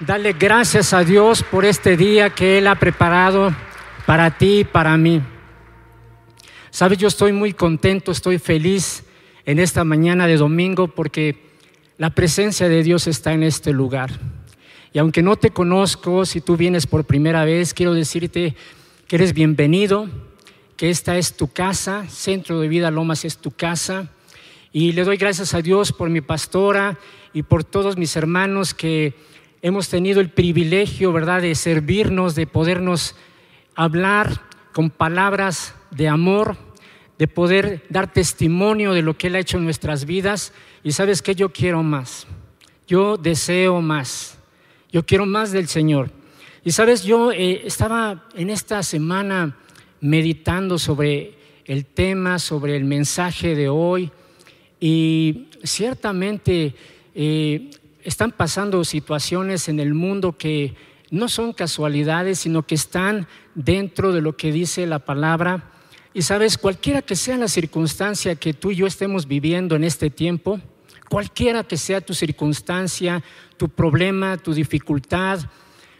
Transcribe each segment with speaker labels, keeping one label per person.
Speaker 1: Dale gracias a Dios por este día que Él ha preparado para ti y para mí. Sabes, yo estoy muy contento, estoy feliz en esta mañana de domingo porque la presencia de Dios está en este lugar. Y aunque no te conozco, si tú vienes por primera vez, quiero decirte que eres bienvenido, que esta es tu casa, Centro de Vida Lomas es tu casa. Y le doy gracias a Dios por mi pastora y por todos mis hermanos que hemos tenido el privilegio, ¿verdad?, de servirnos, de podernos hablar con palabras de amor, de poder dar testimonio de lo que Él ha hecho en nuestras vidas. Y sabes que yo quiero más, yo deseo más, yo quiero más del Señor. Y sabes, yo eh, estaba en esta semana meditando sobre el tema, sobre el mensaje de hoy, y ciertamente eh, están pasando situaciones en el mundo que no son casualidades, sino que están dentro de lo que dice la palabra. Y sabes, cualquiera que sea la circunstancia que tú y yo estemos viviendo en este tiempo, cualquiera que sea tu circunstancia, tu problema, tu dificultad,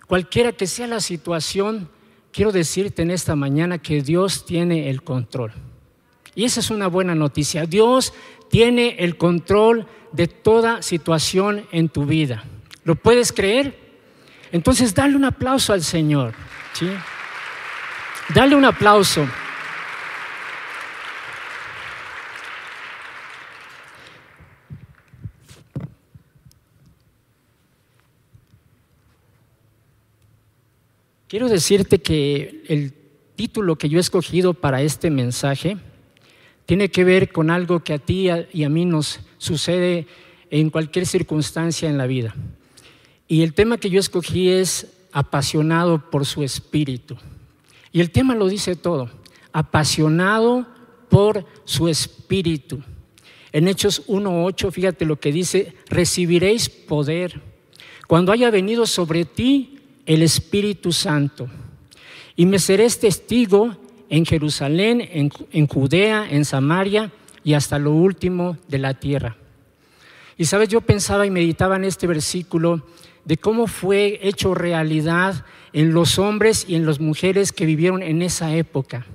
Speaker 1: cualquiera que sea la situación, quiero decirte en esta mañana que Dios tiene el control. Y esa es una buena noticia. Dios tiene el control de toda situación en tu vida. ¿Lo puedes creer? Entonces dale un aplauso al Señor. ¿sí? Dale un aplauso. Quiero decirte que el título que yo he escogido para este mensaje tiene que ver con algo que a ti y a mí nos sucede en cualquier circunstancia en la vida. Y el tema que yo escogí es apasionado por su espíritu. Y el tema lo dice todo, apasionado por su espíritu. En Hechos 1.8, fíjate lo que dice, recibiréis poder cuando haya venido sobre ti el Espíritu Santo. Y me seréis testigo en Jerusalén, en, Judea, en Samaria y hasta lo último de la tierra. Y sabes, yo pensaba y meditaba en este versículo de cómo fue hecho realidad en los hombres y en las mujeres que vivieron en esa época.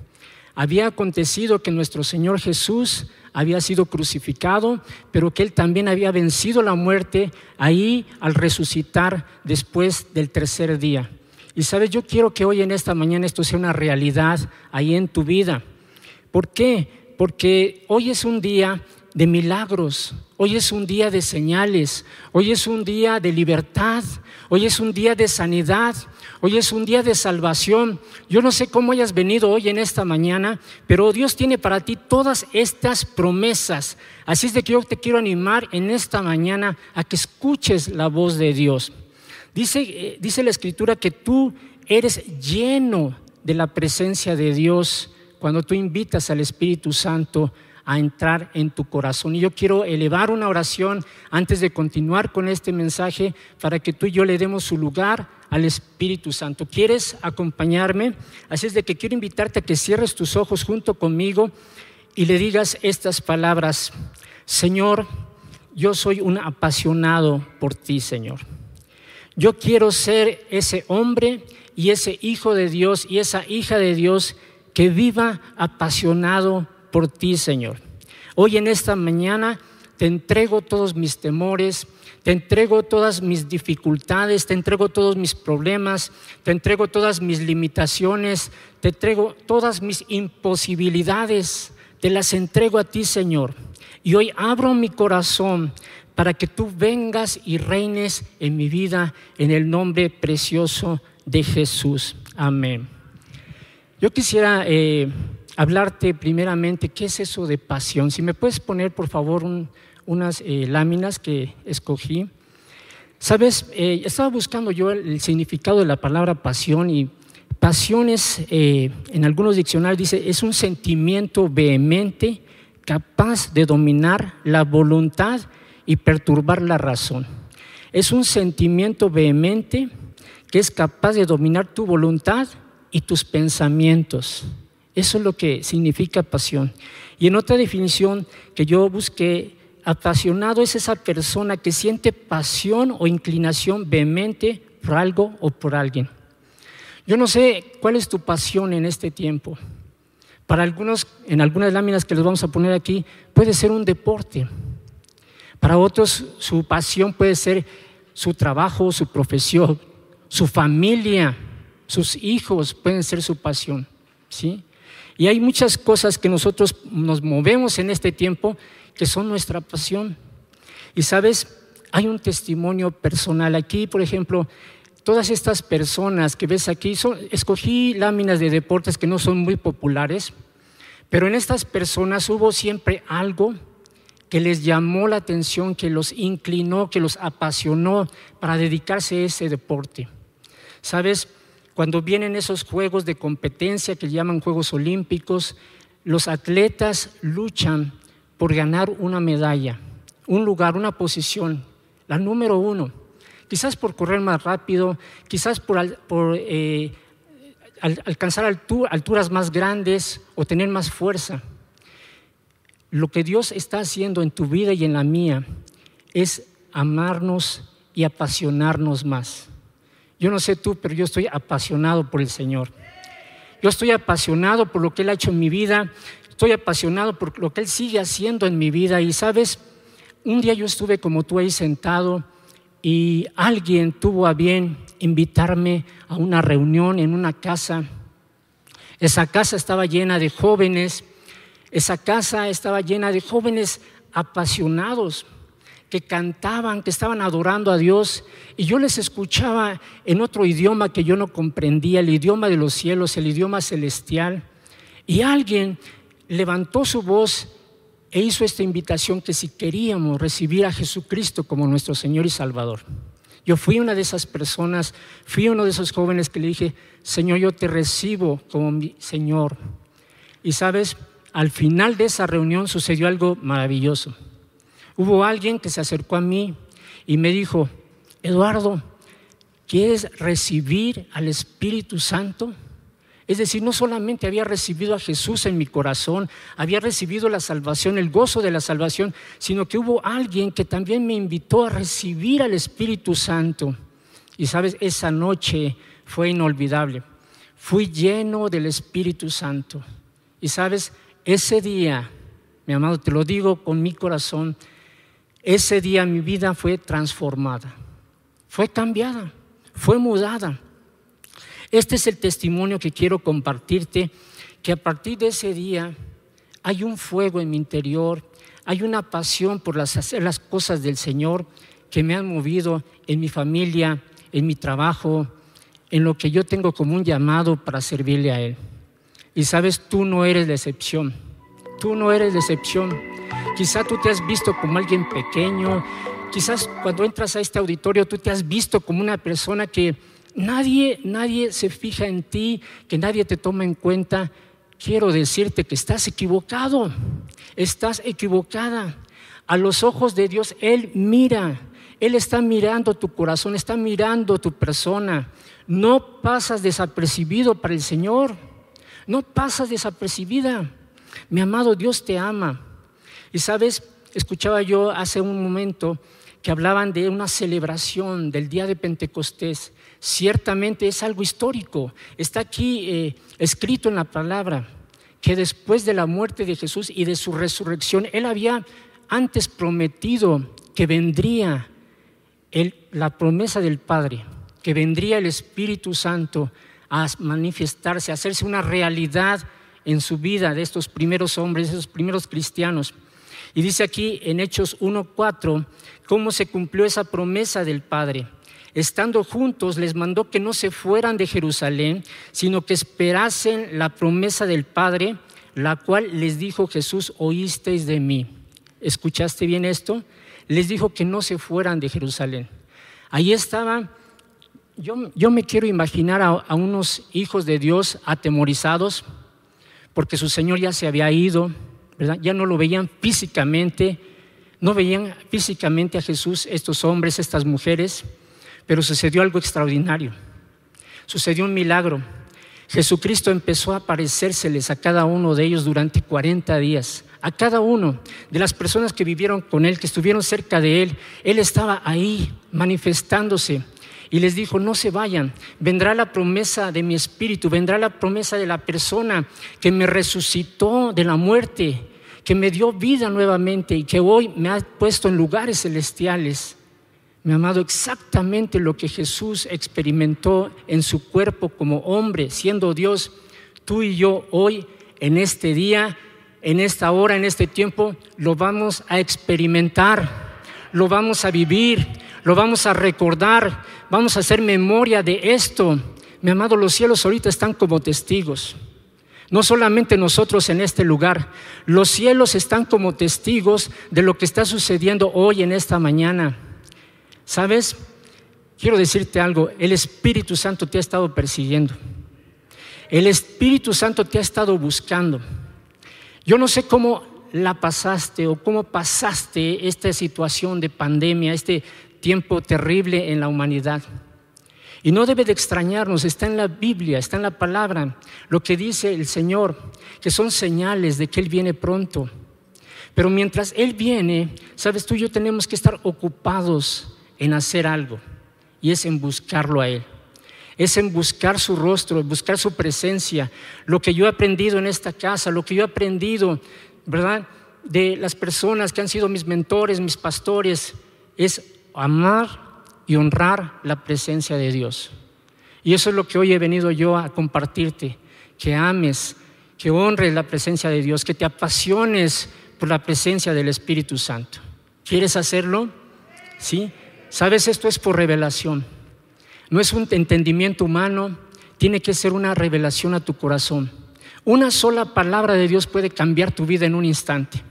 Speaker 1: Había acontecido que nuestro Señor Jesús había sido crucificado, pero que Él también había vencido la muerte ahí al resucitar después del tercer día. Y sabes, yo quiero que hoy en esta mañana esto sea una realidad ahí en tu vida. ¿Por qué? Porque hoy es un día de milagros, hoy es un día de señales, hoy es un día de libertad, hoy es un día de sanidad, hoy es un día de salvación. Yo no sé cómo hayas venido hoy en esta mañana, pero Dios tiene para ti todas estas promesas. Así es de que yo te quiero animar en esta mañana a que escuches la voz de Dios. Dice, eh, dice la escritura que tú eres lleno de la presencia de Dios cuando tú invitas al Espíritu Santo a entrar en tu corazón. Y yo quiero elevar una oración antes de continuar con este mensaje para que tú y yo le demos su lugar al Espíritu Santo. ¿Quieres acompañarme? Así es de que quiero invitarte a que cierres tus ojos junto conmigo y le digas estas palabras. Señor, yo soy un apasionado por ti, Señor. Yo quiero ser ese hombre y ese hijo de Dios y esa hija de Dios que viva apasionado por ti, Señor. Hoy en esta mañana te entrego todos mis temores, te entrego todas mis dificultades, te entrego todos mis problemas, te entrego todas mis limitaciones, te entrego todas mis imposibilidades, te las entrego a ti, Señor. Y hoy abro mi corazón para que tú vengas y reines en mi vida en el nombre precioso de Jesús. Amén. Yo quisiera eh, hablarte primeramente, ¿qué es eso de pasión? Si me puedes poner, por favor, unas eh, láminas que escogí. Sabes, eh, estaba buscando yo el, significado de la palabra pasión y pasión es, en algunos diccionarios dice, es un sentimiento vehemente capaz de dominar la voluntad y perturbar la razón. Es un sentimiento vehemente que es capaz de dominar tu voluntad y tus pensamientos. Eso es lo que significa pasión. Y en otra definición que yo busqué, apasionado es esa persona que siente pasión o inclinación vehemente por algo o por alguien. Yo no sé cuál es tu pasión en este tiempo. Para algunos, en algunas láminas que les vamos a poner aquí, puede ser un deporte. Para otros, su pasión puede ser su trabajo, su profesión, su familia, sus hijos pueden ser su pasión. ¿sí? Y hay muchas cosas que nosotros nos movemos en este tiempo que son nuestra pasión. Y sabes, hay un testimonio personal aquí, por ejemplo, todas estas personas que ves aquí, son, escogí láminas de deportes que no son muy populares, pero en estas personas hubo siempre algo que les llamó la atención, que los inclinó, que los apasionó para dedicarse a ese deporte. Sabes, cuando vienen esos juegos de competencia que llaman Juegos Olímpicos, los atletas luchan por ganar una medalla, un lugar, una posición, la número uno. Quizás por correr más rápido, quizás por, eh, alcanzar alturas más grandes o tener más fuerza. Lo que Dios está haciendo en tu vida y en la mía es amarnos y apasionarnos más. Yo no sé tú, pero yo estoy apasionado por el Señor. Yo estoy apasionado por lo que Él ha hecho en mi vida. Estoy apasionado por lo que Él sigue haciendo en mi vida. Y sabes, un día yo estuve como tú ahí sentado y alguien tuvo a bien invitarme a una reunión en una casa. Esa casa estaba llena de jóvenes. Esa casa estaba llena de jóvenes apasionados que cantaban, que estaban adorando a Dios, y yo les escuchaba en otro idioma que yo no comprendía, el idioma de los cielos, el idioma celestial, y alguien levantó su voz e hizo esta invitación que si queríamos recibir a Jesucristo como nuestro Señor y Salvador. Yo fui una de esas personas, fui uno de esos jóvenes que le dije, Señor, yo te recibo como mi Señor. Y sabes, al final de esa reunión sucedió algo maravilloso. Hubo alguien que se acercó a mí y me dijo, Eduardo, ¿quieres recibir al Espíritu Santo? Es decir, no solamente había recibido a Jesús en mi corazón, había recibido la salvación, el gozo de la salvación, sino que hubo alguien que también me invitó a recibir al Espíritu Santo. Y sabes, esa noche fue inolvidable. Fui lleno del Espíritu Santo. Y sabes, ese día, mi amado, te lo digo con mi corazón, ese día mi vida fue transformada, fue cambiada, fue mudada. Este es el testimonio que quiero compartirte, que a partir de ese día hay un fuego en mi interior, hay una pasión por hacer las cosas del Señor que me han movido en mi familia, en mi trabajo, en lo que yo tengo como un llamado para servirle a Él. Y sabes, tú no eres la excepción, tú no eres la excepción. Quizá tú te has visto como alguien pequeño, quizás cuando entras a este auditorio tú te has visto como una persona que nadie, nadie se fija en ti, que nadie te toma en cuenta. Quiero decirte que estás equivocado, estás equivocada. A los ojos de Dios Él mira, Él está mirando tu corazón, está mirando tu persona. No pasas desapercibido para el Señor, no pasas desapercibida. Mi amado Dios te ama. Y sabes, escuchaba yo hace un momento que hablaban de una celebración del día de Pentecostés. Ciertamente es algo histórico. Está aquí eh, escrito en la palabra que después de la muerte de Jesús y de su resurrección, Él había antes prometido que vendría la promesa del Padre, que vendría el Espíritu Santo a manifestarse, a hacerse una realidad en su vida de estos primeros hombres, de estos primeros cristianos. Y dice aquí en Hechos 1.4 cómo se cumplió esa promesa del Padre. Estando juntos, les mandó que no se fueran de Jerusalén, sino que esperasen la promesa del Padre, la cual les dijo Jesús, oísteis de mí. ¿Escuchaste bien esto? Les dijo que no se fueran de Jerusalén. Ahí estaba, yo, yo me quiero imaginar a, unos hijos de Dios atemorizados, porque su Señor ya se había ido, ya no lo veían físicamente, no veían físicamente a Jesús estos hombres, estas mujeres, pero sucedió algo extraordinario. Sucedió un milagro. Jesucristo empezó a aparecérseles a cada uno de ellos durante 40 días. A cada uno de las personas que vivieron con Él, que estuvieron cerca de Él, Él estaba ahí manifestándose. Y les dijo, no se vayan, vendrá la promesa de mi espíritu, vendrá la promesa de la persona que me resucitó de la muerte, que me dio vida nuevamente y que hoy me ha puesto en lugares celestiales. Mi amado, exactamente lo que Jesús experimentó en su cuerpo como hombre, siendo Dios, tú y yo hoy, en este día, en esta hora, en este tiempo, lo vamos a experimentar, lo vamos a vivir, lo vamos a recordar, vamos a hacer memoria de esto. Mi amado, los cielos ahorita están como testigos. No solamente nosotros en este lugar, los cielos están como testigos de lo que está sucediendo hoy en esta mañana. ¿Sabes? Quiero decirte algo, el Espíritu Santo te ha estado persiguiendo. El Espíritu Santo te ha estado buscando. Yo no sé cómo la pasaste o cómo pasaste esta situación de pandemia, este tiempo terrible en la humanidad. Y no debe de extrañarnos, está en la Biblia, está en la palabra, lo que dice el Señor, que son señales de que Él viene pronto. Pero mientras Él viene, sabes tú y yo tenemos que estar ocupados en hacer algo, y es en buscarlo a Él. Es en buscar su rostro, buscar su presencia. Lo que yo he aprendido en esta casa, lo que yo he aprendido, ¿verdad? De las personas que han sido mis mentores, mis pastores, es amar y honrar la presencia de Dios. Y eso es lo que hoy he venido yo a compartirte, que ames, que honres la presencia de Dios, que te apasiones por la presencia del Espíritu Santo. ¿Quieres hacerlo? ¿Sí? ¿Sabes? Esto es por revelación. No es un entendimiento humano, tiene que ser una revelación a tu corazón. Una sola palabra de Dios puede cambiar tu vida en un instante.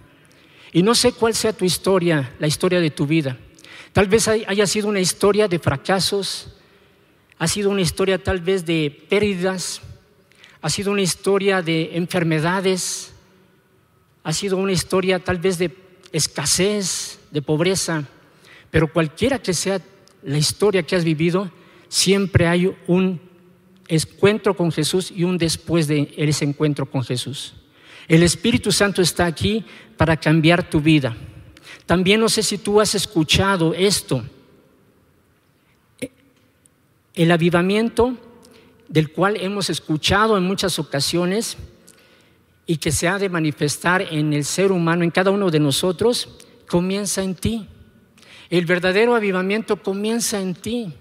Speaker 1: Y no sé cuál sea tu historia, la historia de tu vida. Tal vez haya sido una historia de fracasos, ha sido una historia tal vez de pérdidas, ha sido una historia de enfermedades, ha sido una historia tal vez de escasez, de pobreza, pero cualquiera que sea la historia que has vivido, siempre hay un encuentro con Jesús y un después de ese encuentro con Jesús. El Espíritu Santo está aquí para cambiar tu vida. También no sé si tú has escuchado esto. El avivamiento del cual hemos escuchado en muchas ocasiones y que se ha de manifestar en el ser humano, en cada uno de nosotros, comienza en ti. El verdadero avivamiento comienza en ti.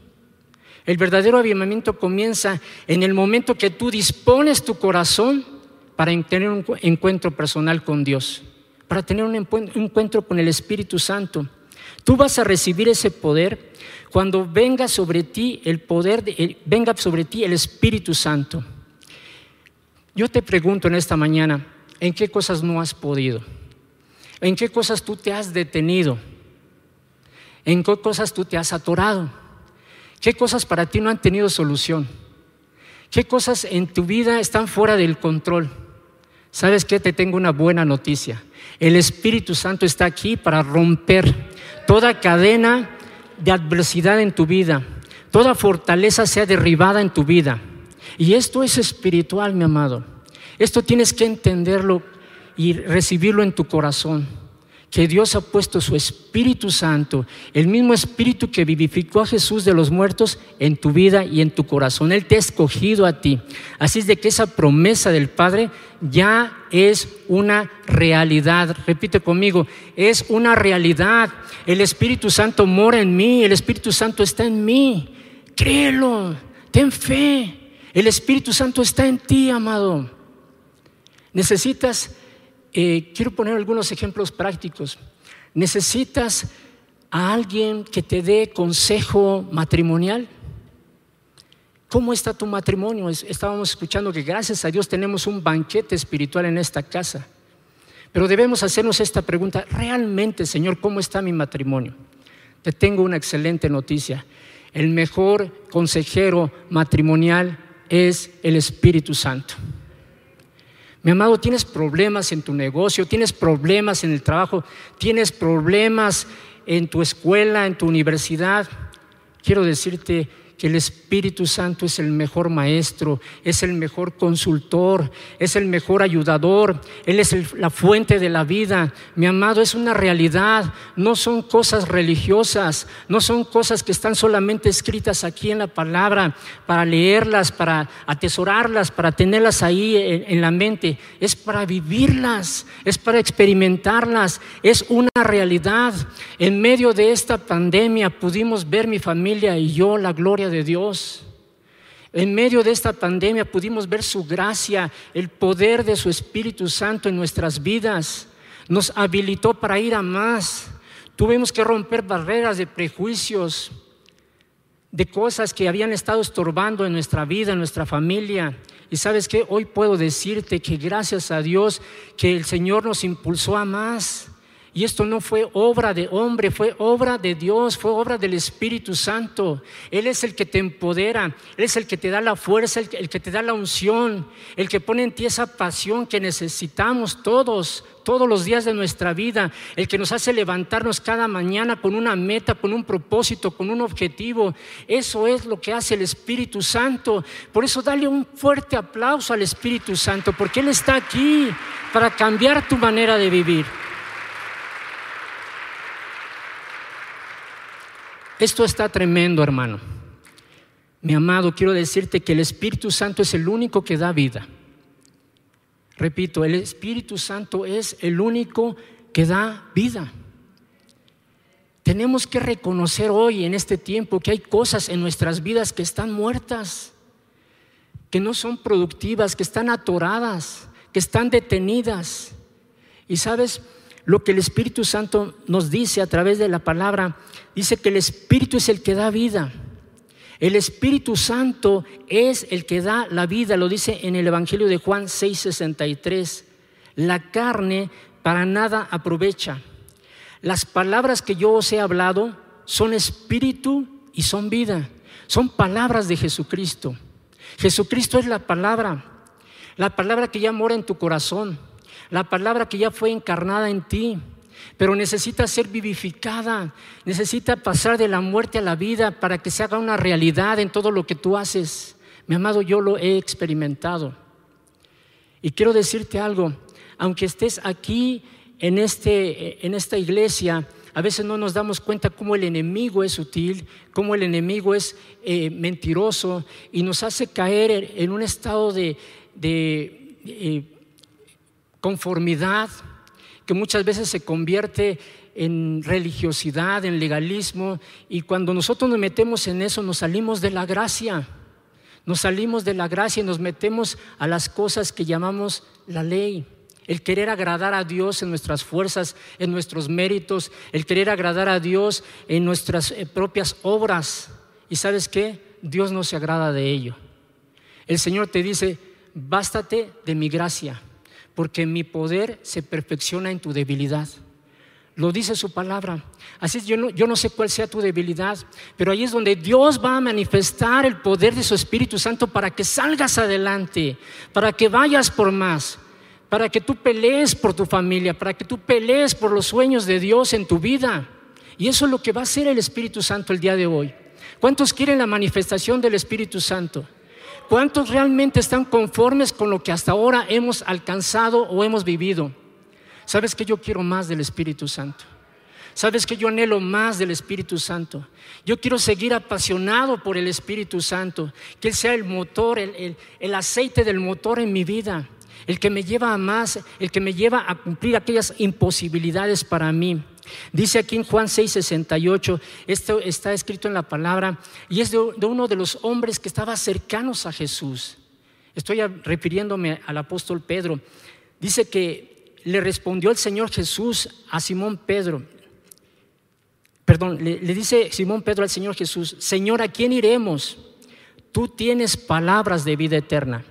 Speaker 1: El verdadero avivamiento comienza en el momento que tú dispones tu corazón para tener un encuentro personal con Dios para tener un encuentro con el Espíritu Santo. Tú vas a recibir ese poder cuando venga sobre ti el poder, de, venga sobre ti el Espíritu Santo. Yo te pregunto en esta mañana, ¿en qué cosas no has podido? ¿En qué cosas tú te has detenido? ¿En qué cosas tú te has atorado? ¿Qué cosas para ti no han tenido solución? ¿Qué cosas en tu vida están fuera del control? ¿Sabes qué? Te tengo una buena noticia. El Espíritu Santo está aquí para romper toda cadena de adversidad en tu vida, toda fortaleza sea derribada en tu vida. Y esto es espiritual, mi amado. Esto tienes que entenderlo y recibirlo en tu corazón que Dios ha puesto su Espíritu Santo, el mismo Espíritu que vivificó a Jesús de los muertos en tu vida y en tu corazón. Él te ha escogido a ti. Así es de que esa promesa del Padre ya es una realidad. Repite conmigo, es una realidad. El Espíritu Santo mora en mí, el Espíritu Santo está en mí. Créelo, ten fe. El Espíritu Santo está en ti, amado. Necesitas eh, quiero poner algunos ejemplos prácticos. ¿Necesitas a alguien que te dé consejo matrimonial? ¿Cómo está tu matrimonio? Estábamos escuchando que gracias a Dios tenemos un banquete espiritual en esta casa. Pero debemos hacernos esta pregunta, ¿realmente, Señor, cómo está mi matrimonio? Te tengo una excelente noticia. El mejor consejero matrimonial es el Espíritu Santo. Mi amado, tienes problemas en tu negocio, tienes problemas en el trabajo, tienes problemas en tu escuela, en tu universidad. Quiero decirte que el Espíritu Santo es el mejor maestro, es el mejor consultor, es el mejor ayudador, Él es la fuente de la vida. Mi amado, es una realidad, no son cosas religiosas, no son cosas que están solamente escritas aquí en la palabra para leerlas, para atesorarlas, para tenerlas ahí en, en la mente, es para vivirlas, es para experimentarlas, es una realidad. En medio de esta pandemia pudimos ver mi familia y yo la gloria de Dios. En medio de esta pandemia pudimos ver su gracia, el poder de su Espíritu Santo en nuestras vidas. Nos habilitó para ir a más. Tuvimos que romper barreras de prejuicios, de cosas que habían estado estorbando en nuestra vida, en nuestra familia. Y sabes que hoy puedo decirte que gracias a Dios que el Señor nos impulsó a más. Y esto no fue obra de hombre, fue obra de Dios, fue obra del Espíritu Santo. Él es el que te empodera, Él es el que te da la fuerza, el que, te da la unción, el que pone en ti esa pasión que necesitamos todos, todos los días de nuestra vida, el que nos hace levantarnos cada mañana con una meta, con un propósito, con un objetivo. Eso es lo que hace el Espíritu Santo. Por eso dale un fuerte aplauso al Espíritu Santo, porque Él está aquí para cambiar tu manera de vivir. Esto está tremendo, hermano. Mi amado, quiero decirte que el Espíritu Santo es el único que da vida. Repito, el Espíritu Santo es el único que da vida. Tenemos que reconocer hoy, en este tiempo, que hay cosas en nuestras vidas que están muertas, que no son productivas, que están atoradas, que están detenidas. Y sabes, lo que el Espíritu Santo nos dice a través de la palabra, dice que el Espíritu es el que da vida. El Espíritu Santo es el que da la vida, lo dice en el Evangelio de Juan 6:63. La carne para nada aprovecha. Las palabras que yo os he hablado son espíritu y son vida. Son palabras de Jesucristo. Jesucristo es la palabra, la palabra que ya mora en tu corazón la palabra que ya fue encarnada en ti, pero necesita ser vivificada, necesita pasar de la muerte a la vida para que se haga una realidad en todo lo que tú haces. Mi amado, yo lo he experimentado. Y quiero decirte algo, aunque estés aquí en, este, en esta iglesia, a veces no nos damos cuenta cómo el enemigo es sutil, cómo el enemigo es eh, mentiroso y nos hace caer en un estado de, eh, conformidad que muchas veces se convierte en religiosidad, en legalismo, y cuando nosotros nos metemos en eso nos salimos de la gracia, nos salimos de la gracia y nos metemos a las cosas que llamamos la ley. El querer agradar a Dios en nuestras fuerzas, en nuestros méritos, el querer agradar a Dios en nuestras eh, propias obras. ¿Y sabes qué? Dios no se agrada de ello. El Señor te dice, bástate de mi gracia porque mi poder se perfecciona en tu debilidad. Lo dice su palabra. Así yo no, yo no sé cuál sea tu debilidad, pero ahí es donde Dios va a manifestar el poder de su Espíritu Santo para que salgas adelante, para que vayas por más, para que tú pelees por tu familia, para que tú pelees por los sueños de Dios en tu vida. Y eso es lo que va a hacer el Espíritu Santo el día de hoy. ¿Cuántos quieren la manifestación del Espíritu Santo? ¿Cuántos realmente están conformes con lo que hasta ahora hemos alcanzado o hemos vivido? ¿Sabes que yo quiero más del Espíritu Santo? ¿Sabes que yo anhelo más del Espíritu Santo? Yo quiero seguir apasionado por el Espíritu Santo, que Él sea el motor, el, el, aceite del motor en mi vida, el que me lleva a más, el que me lleva a cumplir aquellas imposibilidades para mí. Dice aquí en Juan 6:68, esto está escrito en la palabra, y es de, uno de los hombres que estaba cercanos a Jesús. Estoy refiriéndome al apóstol Pedro. Dice que le respondió el Señor Jesús a Simón Pedro. Perdón, le, dice Simón Pedro al Señor Jesús, Señor, ¿a quién iremos? Tú tienes palabras de vida eterna.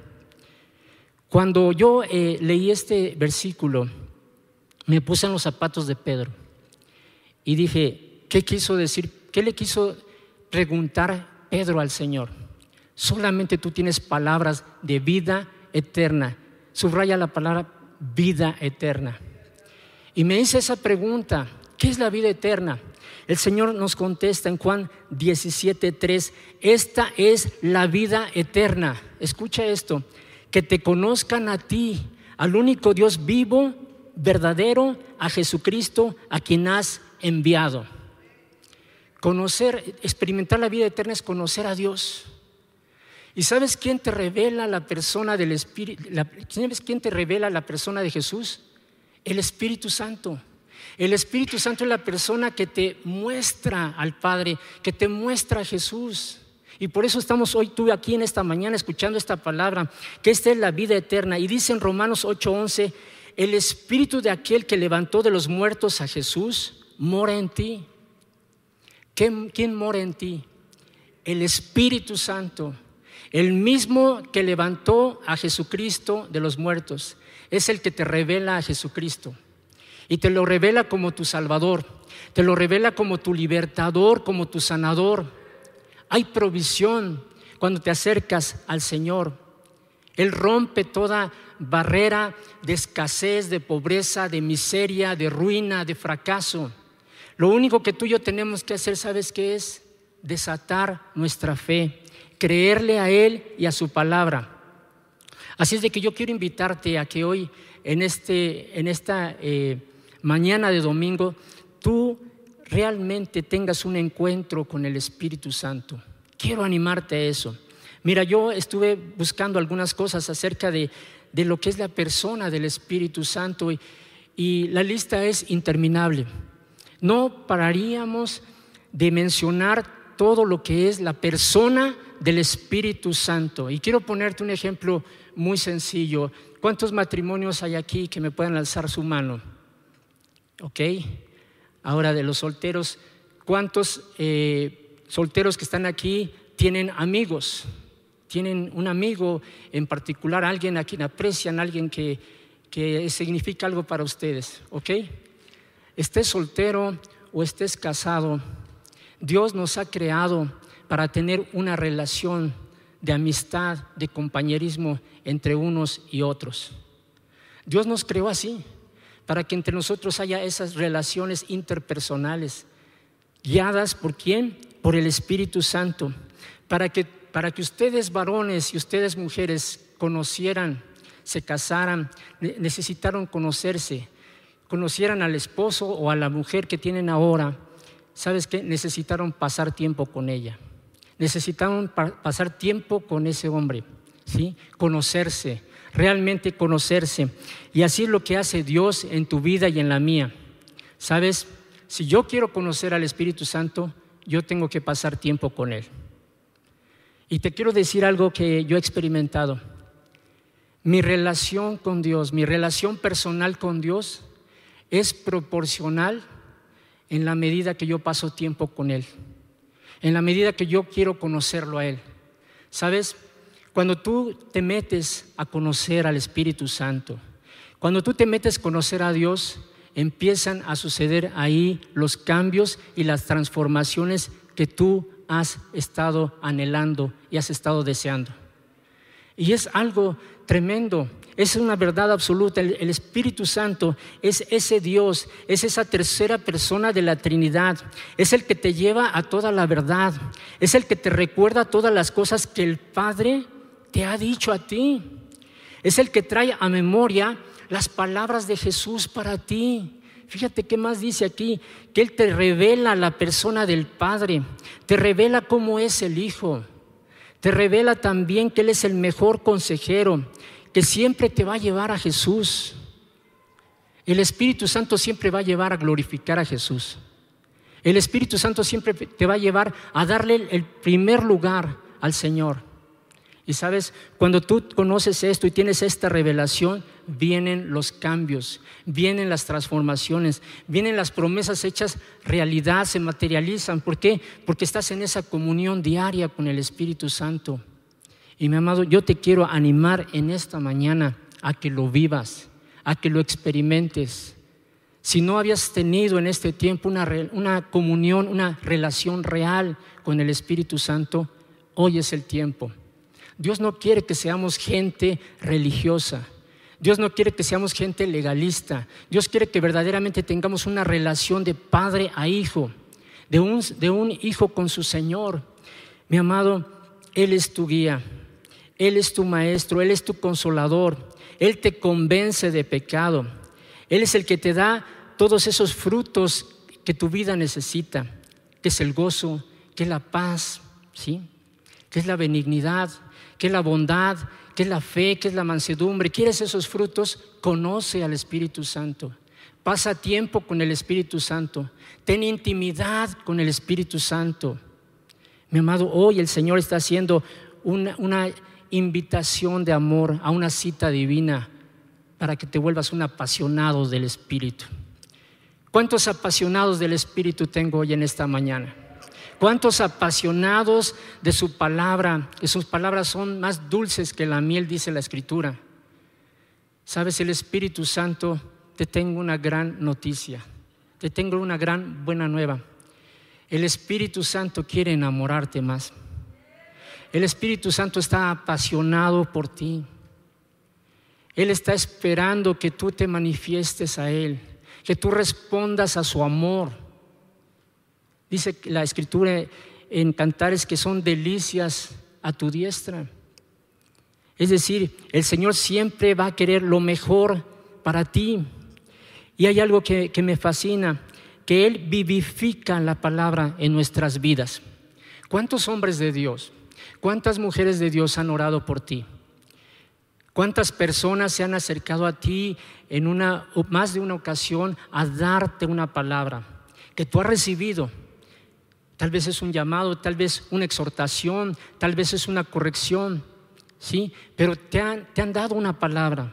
Speaker 1: Cuando yo eh, leí este versículo, me puse en los zapatos de Pedro y dije, ¿qué quiso decir? ¿Qué le quiso preguntar Pedro al Señor? Solamente tú tienes palabras de vida eterna. Subraya la palabra vida eterna. Y me hice esa pregunta, ¿qué es la vida eterna? El Señor nos contesta en Juan 17:3, esta es la vida eterna. Escucha esto, que te conozcan a ti, al único Dios vivo, verdadero, a Jesucristo, a quien has enviado. Conocer, experimentar la vida eterna es conocer a Dios. ¿Y sabes quién te revela la persona del Espíritu? ¿Sabes quién te revela la persona de Jesús? El Espíritu Santo. El Espíritu Santo es la persona que te muestra al Padre, que te muestra a Jesús. Y por eso estamos hoy tú aquí en esta mañana escuchando esta palabra, que esta es la vida eterna. Y dice en Romanos 8:11, el Espíritu de aquel que levantó de los muertos a Jesús mora en ti. ¿Quién mora en ti? El Espíritu Santo. El mismo que levantó a Jesucristo de los muertos es el que te revela a Jesucristo. Y te lo revela como tu Salvador, te lo revela como tu libertador, como tu sanador. Hay provisión cuando te acercas al Señor. Él rompe toda barrera de escasez, de pobreza, de miseria, de ruina, de fracaso. Lo único que tú y yo tenemos que hacer, ¿sabes qué es? Desatar nuestra fe creerle a Él y a su palabra. Así es de que yo quiero invitarte a que hoy, en, este, en esta eh, mañana de domingo, tú realmente tengas un encuentro con el Espíritu Santo. Quiero animarte a eso. Mira, yo estuve buscando algunas cosas acerca de, de lo que es la persona del Espíritu Santo y, y la lista es interminable. No pararíamos de mencionar todo lo que es la persona del Espíritu Santo. Y quiero ponerte un ejemplo muy sencillo. ¿Cuántos matrimonios hay aquí que me puedan alzar su mano? ¿Ok? Ahora de los solteros, ¿cuántos eh, solteros que están aquí tienen amigos? Tienen un amigo en particular, alguien a quien aprecian, alguien que, que significa algo para ustedes. ¿Ok? Estés soltero o estés casado, Dios nos ha creado para tener una relación de amistad, de compañerismo entre unos y otros. Dios nos creó así, para que entre nosotros haya esas relaciones interpersonales, guiadas por quién? Por el Espíritu Santo, para que, para que ustedes varones y ustedes mujeres conocieran, se casaran, necesitaron conocerse, conocieran al esposo o a la mujer que tienen ahora, ¿sabes qué? Necesitaron pasar tiempo con ella. Necesitaron pasar tiempo con ese hombre, ¿sí? Conocerse, realmente conocerse. Y así es lo que hace Dios en tu vida y en la mía. ¿Sabes? Si yo quiero conocer al Espíritu Santo, yo tengo que pasar tiempo con Él. Y te quiero decir algo que yo he experimentado. Mi relación con Dios, mi relación personal con Dios es proporcional en la medida que yo paso tiempo con Él, en la medida que yo quiero conocerlo a Él. ¿Sabes? Cuando tú te metes a conocer al Espíritu Santo, cuando tú te metes a conocer a Dios, empiezan a suceder ahí los cambios y las transformaciones que tú has estado anhelando y has estado deseando. Y es algo tremendo. Es una verdad absoluta. El, Espíritu Santo es ese Dios, es esa tercera persona de la Trinidad. Es el que te lleva a toda la verdad. Es el que te recuerda todas las cosas que el Padre te ha dicho a ti. Es el que trae a memoria las palabras de Jesús para ti. Fíjate qué más dice aquí, que Él te revela la persona del Padre, te revela cómo es el Hijo, te revela también que Él es el mejor consejero, que siempre te va a llevar a Jesús. El Espíritu Santo siempre va a llevar a glorificar a Jesús. El Espíritu Santo siempre te va a llevar a darle el primer lugar al Señor. Y sabes, cuando tú conoces esto y tienes esta revelación, vienen los cambios, vienen las transformaciones, vienen las promesas hechas realidad, se materializan. ¿Por qué? Porque estás en esa comunión diaria con el Espíritu Santo. Y mi amado, yo te quiero animar en esta mañana a que lo vivas, a que lo experimentes. Si no habías tenido en este tiempo una, una comunión, una relación real con el Espíritu Santo, hoy es el tiempo. Dios no quiere que seamos gente religiosa. Dios no quiere que seamos gente legalista. Dios quiere que verdaderamente tengamos una relación de padre a hijo de un, de un hijo con su Señor. Mi amado, Él es tu guía, Él es tu maestro, Él es tu consolador, Él te convence de pecado, Él es el que te da todos esos frutos que tu vida necesita, que es el gozo, que es la paz, ¿sí? que es la benignidad, que es la bondad, que es la fe, que es la mansedumbre. ¿Quieres esos frutos? Conoce al Espíritu Santo. Pasa tiempo con el Espíritu Santo. Ten intimidad con el Espíritu Santo. Mi amado, hoy el Señor está haciendo una, una invitación de amor a una cita divina para que te vuelvas un apasionado del Espíritu. ¿Cuántos apasionados del Espíritu tengo hoy en esta mañana? ¿Cuántos apasionados de su palabra, que sus palabras son más dulces que la miel, dice la Escritura? Sabes, el Espíritu Santo, te tengo una gran noticia, te tengo una gran buena nueva. El Espíritu Santo quiere enamorarte más. El Espíritu Santo está apasionado por ti. Él está esperando que tú te manifiestes a Él que tú respondas a su amor. Dice la escritura en cantares que son delicias a tu diestra. Es decir, el Señor siempre va a querer lo mejor para ti. Y hay algo que, que me fascina, que Él vivifica la palabra en nuestras vidas. ¿Cuántos hombres de Dios, cuántas mujeres de Dios han orado por ti? ¿Cuántas personas se han acercado a ti en una más de una ocasión a darte una palabra que tú has recibido? Tal vez es un llamado, tal vez una exhortación, tal vez es una corrección, ¿sí? Pero te han, te han dado una palabra.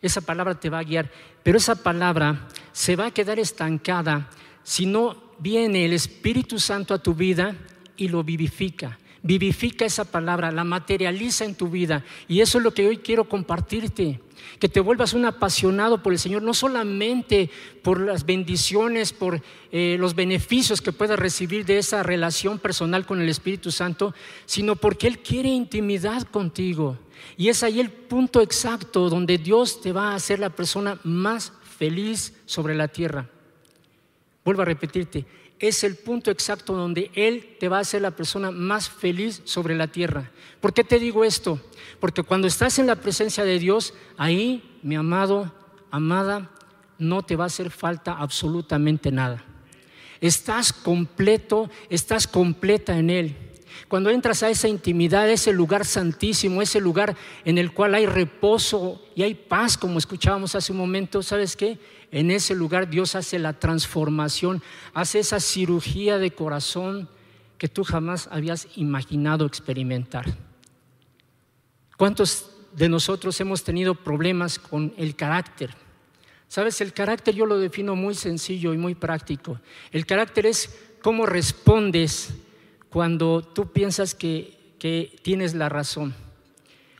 Speaker 1: Esa palabra te va a guiar, pero esa palabra se va a quedar estancada si no viene el Espíritu Santo a tu vida y lo vivifica vivifica esa palabra, la materializa en tu vida. Y eso es lo que hoy quiero compartirte. Que te vuelvas un apasionado por el Señor, no solamente por las bendiciones, por eh, los beneficios que puedas recibir de esa relación personal con el Espíritu Santo, sino porque Él quiere intimidad contigo. Y es ahí el punto exacto donde Dios te va a hacer la persona más feliz sobre la tierra. Vuelvo a repetirte, es el punto exacto donde Él te va a hacer la persona más feliz sobre la tierra. ¿Por qué te digo esto? Porque cuando estás en la presencia de Dios, ahí, mi amado, amada, no te va a hacer falta absolutamente nada. Estás completo, estás completa en Él. Cuando entras a esa intimidad, ese lugar santísimo, ese lugar en el cual hay reposo y hay paz, como escuchábamos hace un momento, ¿sabes qué? En ese lugar Dios hace la transformación, hace esa cirugía de corazón que tú jamás habías imaginado experimentar. ¿Cuántos de nosotros hemos tenido problemas con el carácter? Sabes, el carácter yo lo defino muy sencillo y muy práctico. El carácter es cómo respondes cuando tú piensas que, que tienes la razón.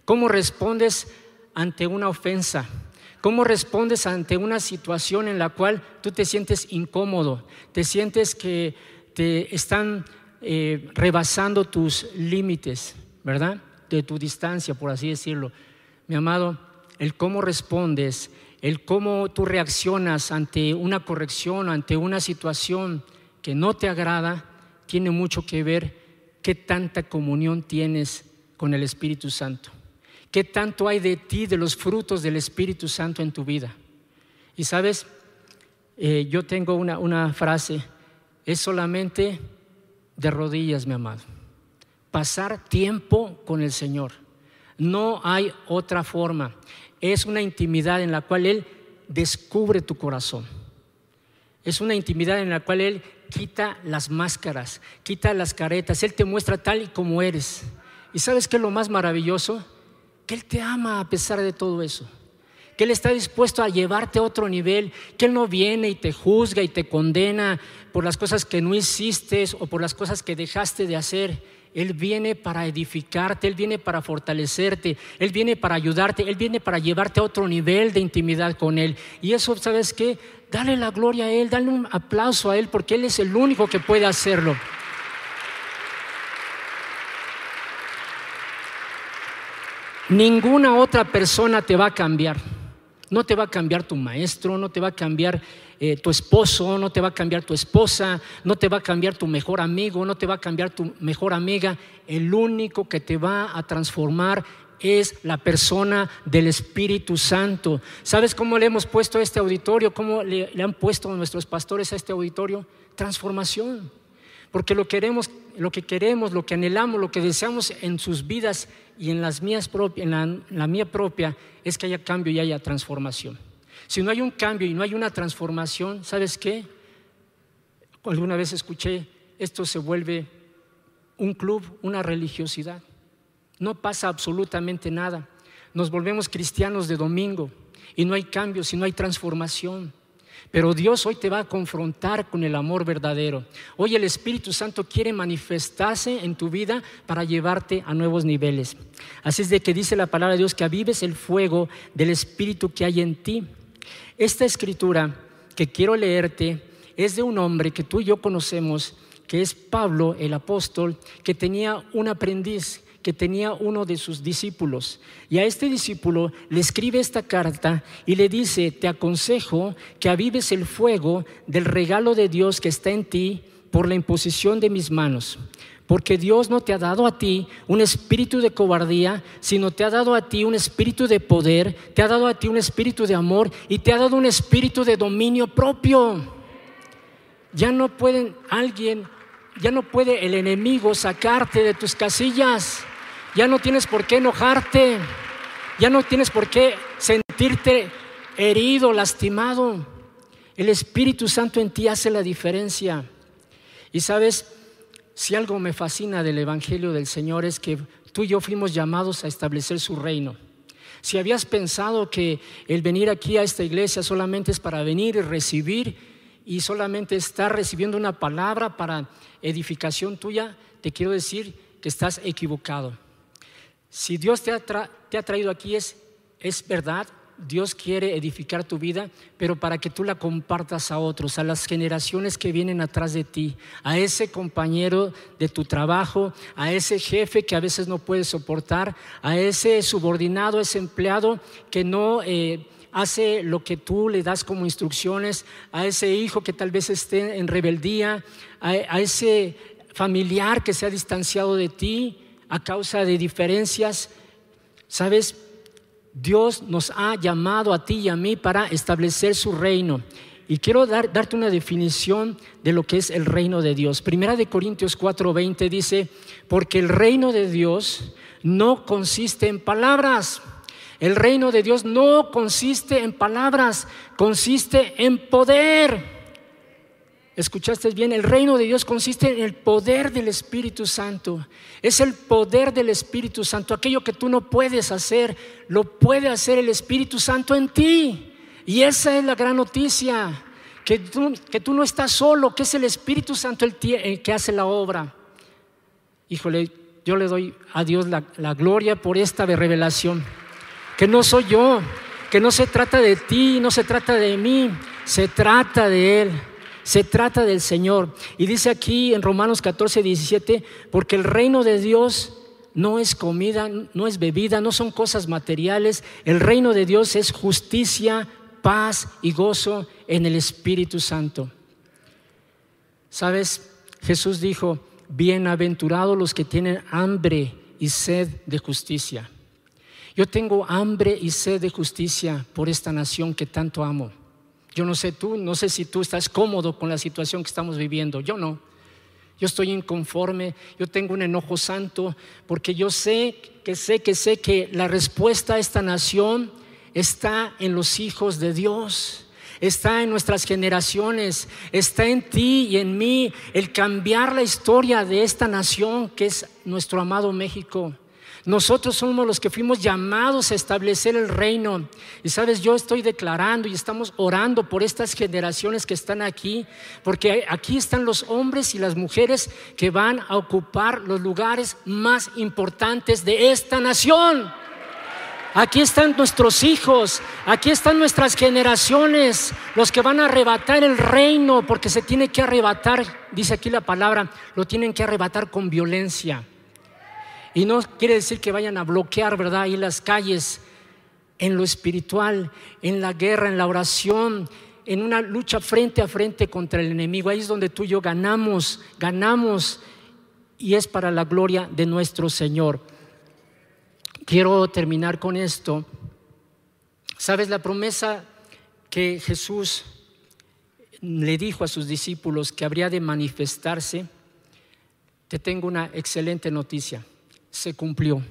Speaker 1: ¿Cómo respondes ante una ofensa? ¿Cómo respondes ante una situación en la cual tú te sientes incómodo, te sientes que te están eh, rebasando tus límites, ¿verdad? De tu distancia, por así decirlo. Mi amado, el cómo respondes, el cómo tú reaccionas ante una corrección, ante una situación que no te agrada, tiene mucho que ver qué tanta comunión tienes con el Espíritu Santo. ¿Qué tanto hay de ti, de los frutos del Espíritu Santo en tu vida? Y sabes, eh, yo tengo una, una frase, es solamente de rodillas, mi amado. Pasar tiempo con el Señor. No hay otra forma. Es una intimidad en la cual Él descubre tu corazón. Es una intimidad en la cual Él quita las máscaras, quita las caretas. Él te muestra tal y como eres. ¿Y sabes qué es lo más maravilloso? que Él te ama a pesar de todo eso, que Él está dispuesto a llevarte a otro nivel, que Él no viene y te juzga y te condena por las cosas que no hiciste o por las cosas que dejaste de hacer. Él viene para edificarte, Él viene para fortalecerte, Él viene para ayudarte, Él viene para llevarte a otro nivel de intimidad con Él. Y eso, ¿sabes qué? Dale la gloria a Él, dale un aplauso a Él, porque Él es el único que puede hacerlo. Ninguna otra persona te va a cambiar. No te va a cambiar tu maestro, no te va a cambiar eh, tu esposo, no te va a cambiar tu esposa, no te va a cambiar tu mejor amigo, no te va a cambiar tu mejor amiga. El único que te va a transformar es la persona del Espíritu Santo. ¿Sabes cómo le hemos puesto a este auditorio? ¿Cómo le, han puesto nuestros pastores a este auditorio? Transformación. Porque lo queremos, lo que queremos, lo que anhelamos, lo que deseamos en sus vidas y en las mías propias, en la mía propia, es que haya cambio y haya transformación. Si no hay un cambio y no hay una transformación, ¿sabes qué? Alguna vez escuché, esto se vuelve un club, una religiosidad. No pasa absolutamente nada. Nos volvemos cristianos de domingo y no hay cambio si no hay transformación. Pero Dios hoy te va a confrontar con el amor verdadero. Hoy el Espíritu Santo quiere manifestarse en tu vida para llevarte a nuevos niveles. Así es de que dice la palabra de Dios que avives el fuego del Espíritu que hay en ti. Esta escritura que quiero leerte es de un hombre que tú y yo conocemos, que es Pablo el apóstol, que tenía un aprendiz que tenía uno de sus discípulos. Y a este discípulo le escribe esta carta y le dice, te aconsejo que avives el fuego del regalo de Dios que está en ti por la imposición de mis manos. Porque Dios no te ha dado a ti un espíritu de cobardía, sino te ha dado a ti un espíritu de poder, te ha dado a ti un espíritu de amor y te ha dado un espíritu de dominio propio. Ya no pueden alguien, ya no puede el enemigo sacarte de tus casillas. Ya no tienes por qué enojarte. Ya no tienes por qué sentirte herido, lastimado. El Espíritu Santo en ti hace la diferencia. Y sabes, si algo me fascina del Evangelio del Señor es que tú y yo fuimos llamados a establecer su reino. Si habías pensado que el venir aquí a esta iglesia solamente es para venir y recibir y solamente estar recibiendo una palabra para edificación tuya, te quiero decir que estás equivocado. Si Dios te ha, traído aquí es, es verdad, Dios quiere edificar tu vida, pero para que tú la compartas a otros, a las generaciones que vienen atrás de ti, a ese compañero de tu trabajo, a ese jefe que a veces no puedes soportar, a ese subordinado, ese empleado que no eh, hace lo que tú le das como instrucciones, a ese hijo que tal vez esté en rebeldía, a ese familiar que se ha distanciado de ti, a causa de diferencias. Sabes, Dios nos ha llamado a ti y a mí para establecer su reino. Y quiero darte una definición de lo que es el reino de Dios. Primera de Corintios 4:20 dice, porque el reino de Dios no consiste en palabras. El reino de Dios no consiste en palabras, consiste en poder. Escuchaste bien, el reino de Dios consiste en el poder del Espíritu Santo. Es el poder del Espíritu Santo. Aquello que tú no puedes hacer, lo puede hacer el Espíritu Santo en ti. Y esa es la gran noticia, que tú, que tú no estás solo, que es el Espíritu Santo el, que hace la obra. Híjole, yo le doy a Dios la, la gloria por esta revelación, que no soy yo, que no se trata de ti, no se trata de mí, se trata de Él. Se trata del Señor. Y dice aquí en Romanos 14, 17, porque el reino de Dios no es comida, no es bebida, no son cosas materiales. El reino de Dios es justicia, paz y gozo en el Espíritu Santo. ¿Sabes? Jesús dijo, bienaventurados los que tienen hambre y sed de justicia. Yo tengo hambre y sed de justicia por esta nación que tanto amo. Yo no sé tú, no sé si tú estás cómodo con la situación que estamos viviendo. Yo no. Yo estoy inconforme, yo tengo un enojo santo, porque yo sé que sé que sé que la respuesta a esta nación está en los hijos de Dios está en nuestras generaciones, está en ti y en mí el cambiar la historia de esta nación que es nuestro amado México. Nosotros somos los que fuimos llamados a establecer el reino. Y sabes, yo estoy declarando y estamos orando por estas generaciones que están aquí, porque aquí están los hombres y las mujeres que van a ocupar los lugares más importantes de esta nación. Aquí están nuestros hijos, aquí están nuestras generaciones, los que van a arrebatar el reino, porque se tiene que arrebatar, dice aquí la palabra, lo tienen que arrebatar con violencia. Y no quiere decir que vayan a bloquear, ¿verdad? Ahí las calles, en lo espiritual, en la guerra, en la oración, en una lucha frente a frente contra el enemigo. Ahí es donde tú y yo ganamos, ganamos y es para la gloria de nuestro Señor. Quiero terminar con esto. ¿Sabes la promesa que Jesús le dijo a sus discípulos que habría de manifestarse? Te tengo una excelente noticia. Se cumplió.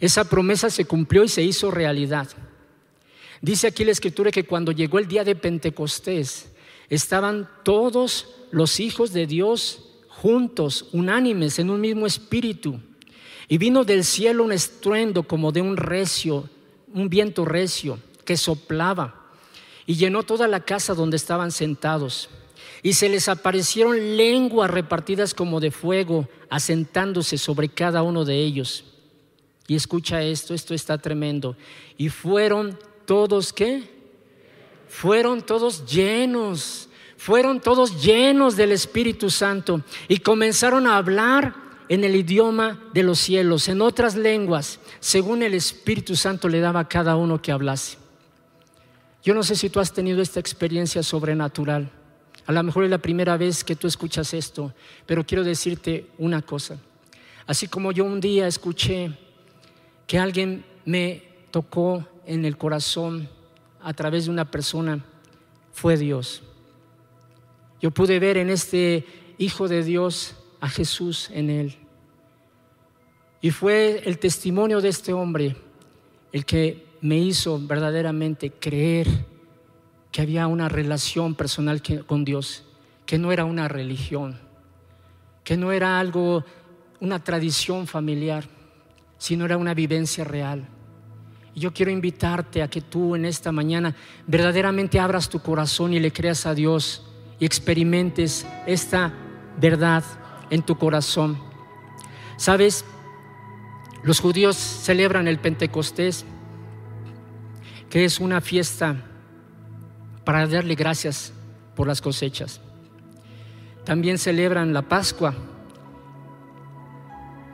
Speaker 1: Esa promesa se cumplió y se hizo realidad. Dice aquí la escritura que cuando llegó el día de Pentecostés, estaban todos los hijos de Dios juntos, unánimes, en un mismo espíritu. Y vino del cielo un estruendo como de un recio, un viento recio que soplaba y llenó toda la casa donde estaban sentados. Y se les aparecieron lenguas repartidas como de fuego, asentándose sobre cada uno de ellos. Y escucha esto, esto está tremendo. Y fueron todos, ¿qué? Fueron todos llenos, fueron todos llenos del Espíritu Santo y comenzaron a hablar en el idioma de los cielos, en otras lenguas, según el Espíritu Santo le daba a cada uno que hablase. Yo no sé si tú has tenido esta experiencia sobrenatural. A lo mejor es la primera vez que tú escuchas esto, pero quiero decirte una cosa. Así como yo un día escuché que alguien me tocó en el corazón a través de una persona, fue Dios. Yo pude ver en este Hijo de Dios a Jesús en él. Y fue el testimonio de este hombre el que me hizo verdaderamente creer que había una relación personal con Dios, que no era una religión, que no era algo, una tradición familiar, sino era una vivencia real. Y yo quiero invitarte a que tú en esta mañana verdaderamente abras tu corazón y le creas a Dios y experimentes esta verdad en tu corazón. ¿Sabes? Los judíos celebran el Pentecostés que es una fiesta para darle gracias por las cosechas. También celebran la Pascua.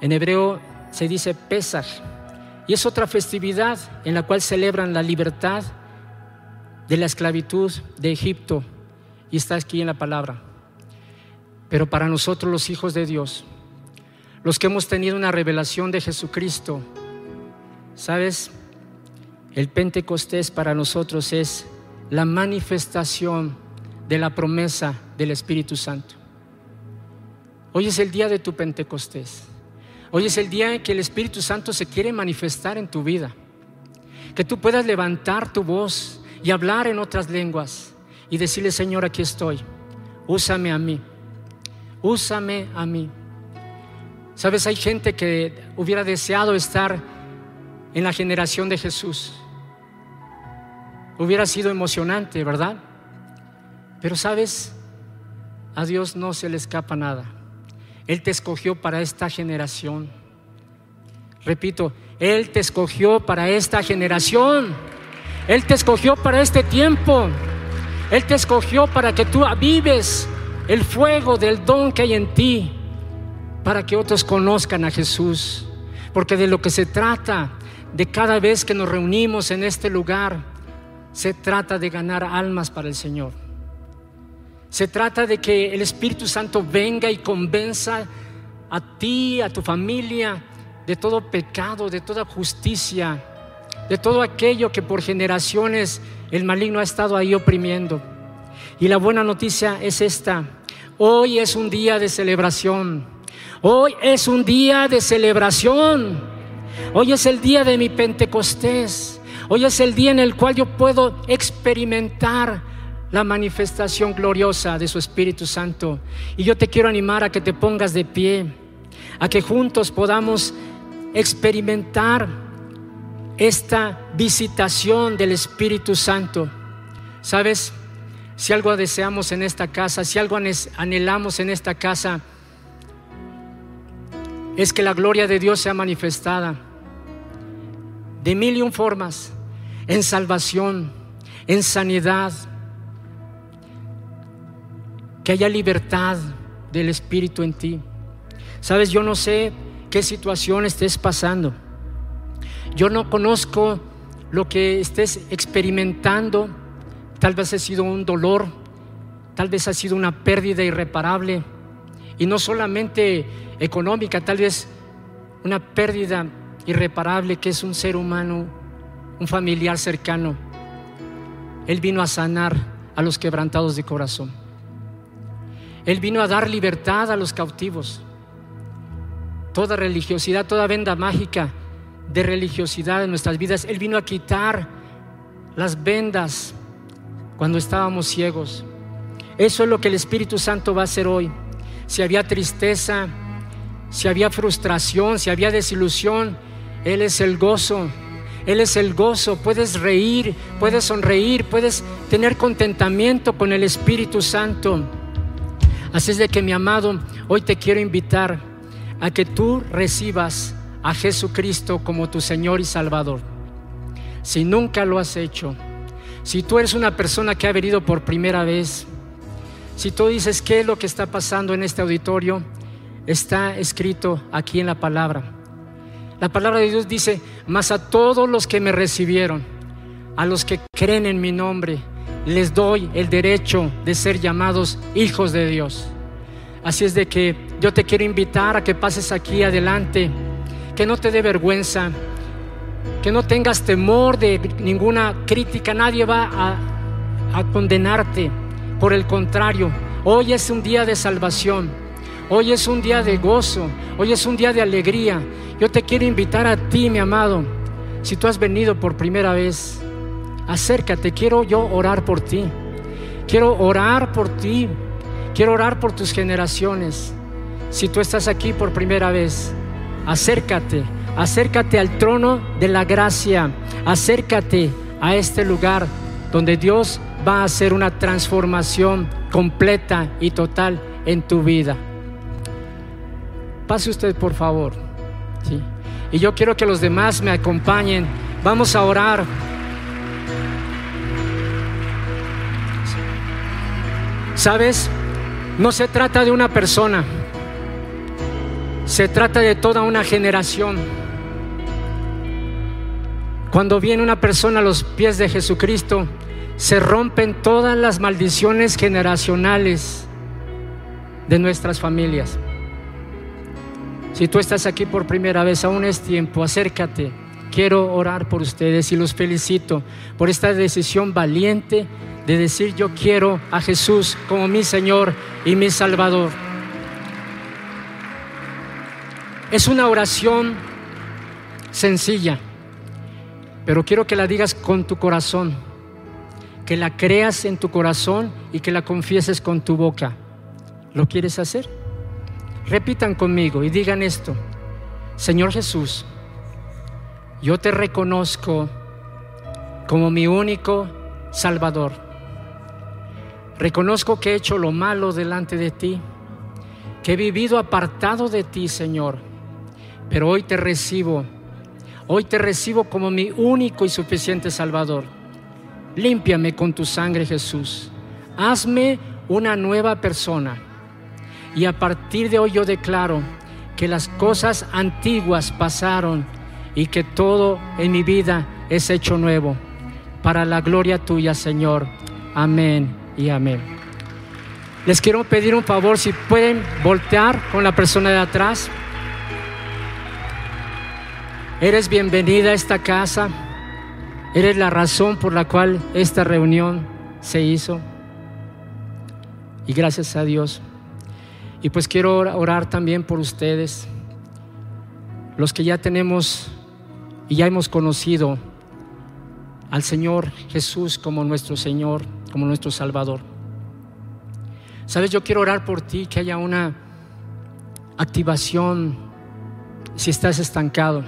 Speaker 1: En hebreo se dice Pesach y es otra festividad en la cual celebran la libertad de la esclavitud de Egipto y está aquí en la palabra. Pero para nosotros los hijos de Dios, los que hemos tenido una revelación de Jesucristo, ¿sabes? El Pentecostés para nosotros es la manifestación de la promesa del Espíritu Santo. Hoy es el día de tu Pentecostés. Hoy es el día en que el Espíritu Santo se quiere manifestar en tu vida. Que tú puedas levantar tu voz y hablar en otras lenguas y decirle, Señor, aquí estoy. Úsame a mí. Úsame a mí. Sabes, hay gente que hubiera deseado estar en la generación de Jesús Hubiera sido emocionante, ¿verdad? Pero sabes, a Dios no se le escapa nada. Él te escogió para esta generación. Repito, Él te escogió para esta generación. Él te escogió para este tiempo. Él te escogió para que tú avives el fuego del don que hay en ti, para que otros conozcan a Jesús. Porque de lo que se trata de cada vez que nos reunimos en este lugar, se trata de ganar almas para el Señor. Se trata de que el Espíritu Santo venga y convenza a ti, a tu familia, de todo pecado, de toda justicia, de todo aquello que por generaciones el maligno ha estado ahí oprimiendo. Y la buena noticia es esta. Hoy es un día de celebración. Hoy es un día de celebración. Hoy es el día de mi Pentecostés. Hoy es el día en el cual yo puedo experimentar la manifestación gloriosa de su Espíritu Santo. Y yo te quiero animar a que te pongas de pie, a que juntos podamos experimentar esta visitación del Espíritu Santo. ¿Sabes? Si algo deseamos en esta casa, si algo anhelamos en esta casa, es que la gloria de Dios sea manifestada de mil y un formas, en salvación, en sanidad, que haya libertad del Espíritu en ti. Sabes, yo no sé qué situación estés pasando. Yo no conozco lo que estés experimentando, tal vez ha sido un dolor, tal vez ha sido una pérdida irreparable, y no solamente económica, tal vez una pérdida irreparable que es un ser humano, un familiar cercano. Él vino a sanar a los quebrantados de corazón. Él vino a dar libertad a los cautivos. Toda religiosidad, toda venda mágica de religiosidad en nuestras vidas, Él vino a quitar las vendas cuando estábamos ciegos. Eso es lo que el Espíritu Santo va a hacer hoy. Si había tristeza, si había frustración, si había desilusión, Él es el gozo. Él es el gozo. Puedes reír, puedes sonreír, puedes tener contentamiento con el Espíritu Santo. Así es de que mi amado, hoy te quiero invitar a que tú recibas a Jesucristo como tu Señor y Salvador. Si nunca lo has hecho, si tú eres una persona que ha venido por primera vez, si tú dices qué es lo que está pasando en este auditorio, está escrito aquí en la palabra. La palabra de Dios dice, mas a todos los que me recibieron, a los que creen en mi nombre, les doy el derecho de ser llamados hijos de Dios. Así es de que yo te quiero invitar a que pases aquí adelante, que no te dé vergüenza, que no tengas temor de ninguna crítica, nadie va a, a condenarte. Por el contrario, hoy es un día de salvación, hoy es un día de gozo, hoy es un día de alegría. Yo te quiero invitar a ti, mi amado, si tú has venido por primera vez, acércate, quiero yo orar por ti. Quiero orar por ti, quiero orar por tus generaciones. Si tú estás aquí por primera vez, acércate, acércate al trono de la gracia, acércate a este lugar donde Dios va a hacer una transformación completa y total en tu vida. Pase usted, por favor. Y yo quiero que los demás me acompañen. Vamos a orar. ¿Sabes? No se trata de una persona. Se trata de toda una generación. Cuando viene una persona a los pies de Jesucristo, se rompen todas las maldiciones generacionales de nuestras familias. Si tú estás aquí por primera vez, aún es tiempo, acércate. Quiero orar por ustedes y los felicito por esta decisión valiente de decir yo quiero a Jesús como mi Señor y mi Salvador. Es una oración sencilla, pero quiero que la digas con tu corazón que la creas en tu corazón y que la confieses con tu boca. ¿Lo quieres hacer? Repitan conmigo y digan esto. Señor Jesús, yo te reconozco como mi único Salvador. Reconozco que he hecho lo malo delante de ti, que he vivido apartado de ti, Señor. Pero hoy te recibo, hoy te recibo como mi único y suficiente Salvador. Límpiame con tu sangre, Jesús. Hazme una nueva persona. Y a partir de hoy yo declaro que las cosas antiguas pasaron y que todo en mi vida es hecho nuevo. Para la gloria tuya, Señor. Amén y amén. Les quiero pedir un favor, si pueden voltear con la persona de atrás. Eres bienvenida a esta casa. Eres la razón por la cual esta reunión se hizo. Y gracias a Dios. Y pues quiero orar también por ustedes, los que ya tenemos y ya hemos conocido al Señor Jesús como nuestro Señor, como nuestro Salvador. Sabes, yo quiero orar por ti, que haya una activación si estás estancado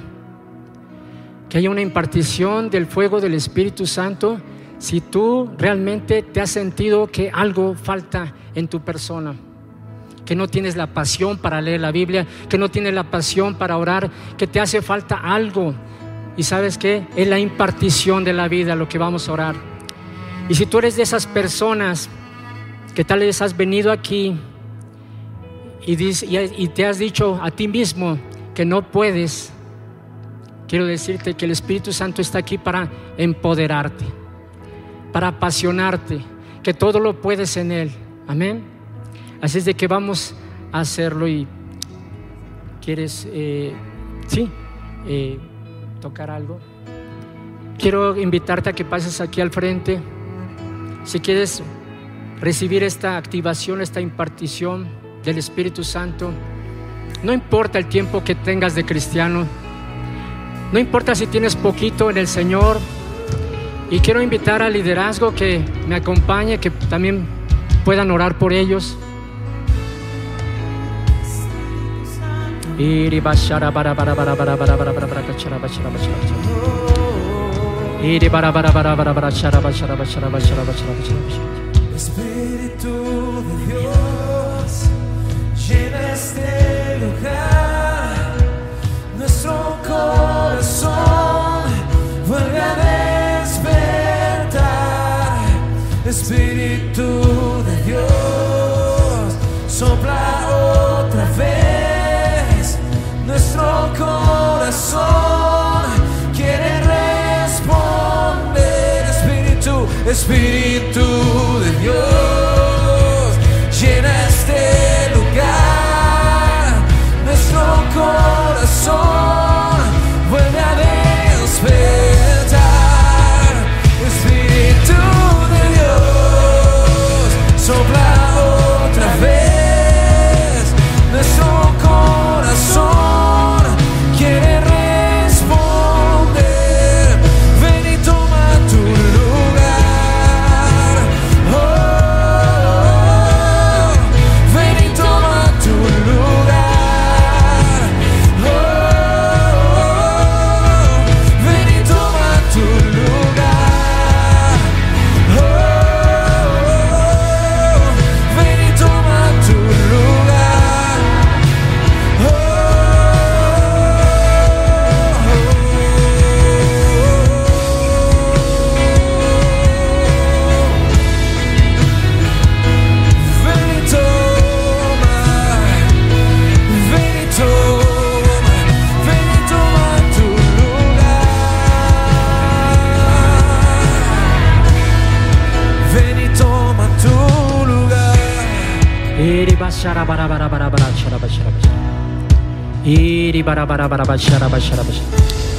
Speaker 1: que haya una impartición del fuego del Espíritu Santo si tú realmente te has sentido que algo falta en tu persona, que no tienes la pasión para leer la Biblia, que no tienes la pasión para orar, que te hace falta algo. Y sabes qué? Es la impartición de la vida lo que vamos a orar. Y si tú eres de esas personas que tal vez has venido aquí y, y te has dicho a ti mismo que no puedes, quiero decirte que el Espíritu Santo está aquí para empoderarte, para apasionarte, que todo lo puedes en Él. Amén. Así es de que vamos a hacerlo y quieres, eh, sí, eh, tocar algo. Quiero invitarte a que pases aquí al frente. Si quieres recibir esta activación, esta impartición del Espíritu Santo, no importa el tiempo que tengas de cristiano, no importa si tienes poquito en el Señor, y quiero invitar al liderazgo que me acompañe, que también puedan orar por ellos.
Speaker 2: Espíritu de Dios, llena este lugar, nuestro corazón vuelve a despertar. Espíritu de Dios, sopla otra vez, nuestro corazón quiere responder. Espíritu, Espíritu de Dios,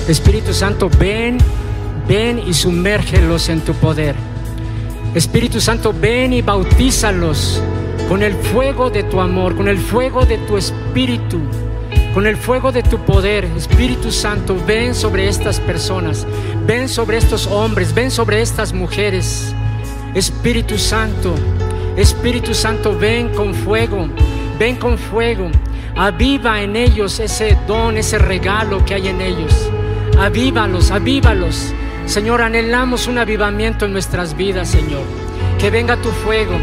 Speaker 2: Espíritu
Speaker 1: Santo, ven, ven y sumérgelos en tu poder. Espíritu Santo, ven y bautízalos con el fuego de tu amor, con el fuego de tu espíritu, con el fuego de tu poder. Espíritu Santo, ven sobre estas personas, ven sobre estos hombres, ven sobre estas mujeres. Espíritu Santo, Espíritu Santo, ven con fuego, ven con fuego. Aviva en ellos ese don, ese regalo que hay en ellos. Avívalos, avívalos. Señor, anhelamos un avivamiento en nuestras vidas, Señor. Que venga tu fuego.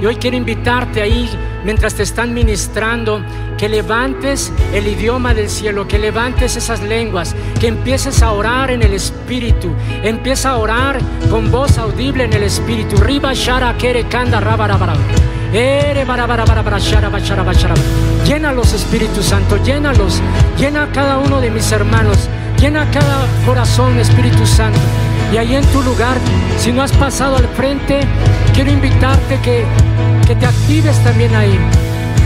Speaker 1: Y hoy quiero invitarte ahí, mientras te están ministrando, que levantes el idioma del cielo, que levantes esas lenguas, que empieces a orar en el Espíritu. Empieza a orar con voz audible en el Espíritu. Riba shara kere kanda rabarabara. Ere barabarabara shara bashara bashara. Llénalos, Espíritu Santo, llénalos. Llena a cada uno de mis hermanos. Llena cada corazón, Espíritu Santo. Y ahí en tu lugar, si no has pasado al frente, quiero invitarte que, que te actives también ahí.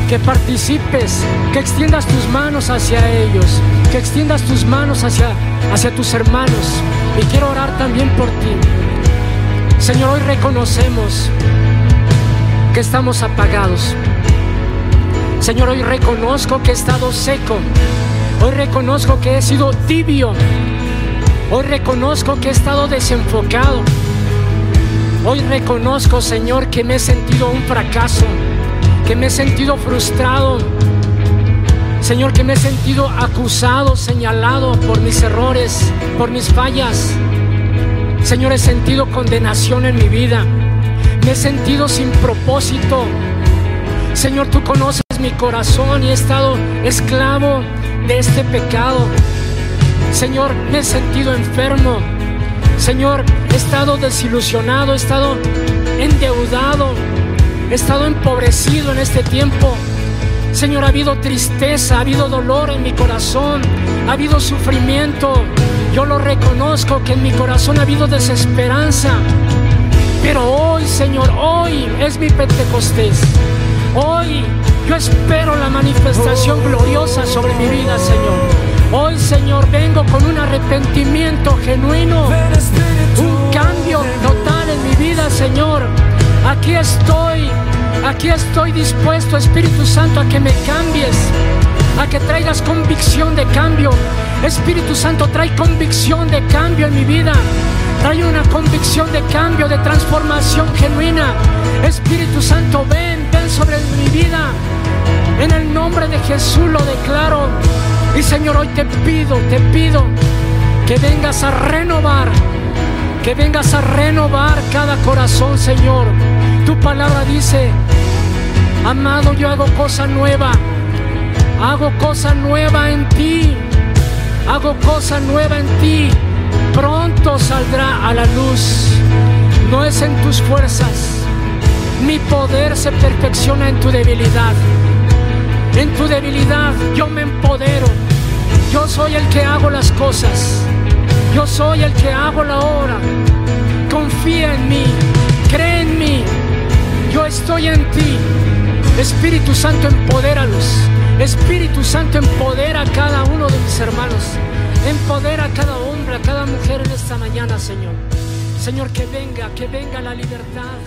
Speaker 1: Que participes, que extiendas tus manos hacia ellos, que extiendas tus manos hacia, hacia tus hermanos. Y quiero orar también por ti. Señor, hoy reconocemos que estamos apagados. Señor, hoy reconozco que he estado seco. Hoy reconozco que he sido tibio. Hoy reconozco que he estado desenfocado. Hoy reconozco, Señor, que me he sentido un fracaso, que me he sentido frustrado. Señor, que me he sentido acusado, señalado por mis errores, por mis fallas. Señor, he sentido condenación en mi vida. Me he sentido sin propósito. Señor, tú conoces mi corazón y he estado esclavo de este pecado. Señor, me he sentido enfermo. Señor, he estado desilusionado, he estado endeudado, he estado empobrecido en este tiempo. Señor, ha habido tristeza, ha habido dolor en mi corazón, ha habido sufrimiento. Yo lo reconozco que en mi corazón ha habido desesperanza. Pero hoy, Señor, hoy es mi Pentecostés. Hoy yo espero la manifestación gloriosa sobre mi vida, Señor. Hoy, Señor, vengo con un arrepentimiento genuino, un cambio total en mi vida, Señor. Aquí estoy, aquí estoy dispuesto, Espíritu Santo, a que me cambies, a que traigas convicción de cambio. Espíritu Santo, trae convicción de cambio en mi vida. Trae una convicción de cambio, de transformación genuina. Espíritu Santo, ven, ven sobre mi vida. En el nombre de Jesús lo declaro. Y Señor, hoy te pido, te pido que vengas a renovar, que vengas a renovar cada corazón, Señor. Tu palabra dice, amado, yo hago cosa nueva, hago cosa nueva en ti, hago cosa nueva en ti. Pronto saldrá a la luz, no es en tus fuerzas, mi poder se perfecciona en tu debilidad. En tu debilidad yo me empodero. Yo soy el que hago las cosas. Yo soy el que hago la obra. Confía en mí. Cree en mí. Yo estoy en ti. Espíritu Santo, empodéralos. Espíritu Santo, empodera a cada uno de mis hermanos. Empodera a cada hombre, a cada mujer en esta mañana, Señor. Señor, que venga, que venga la libertad.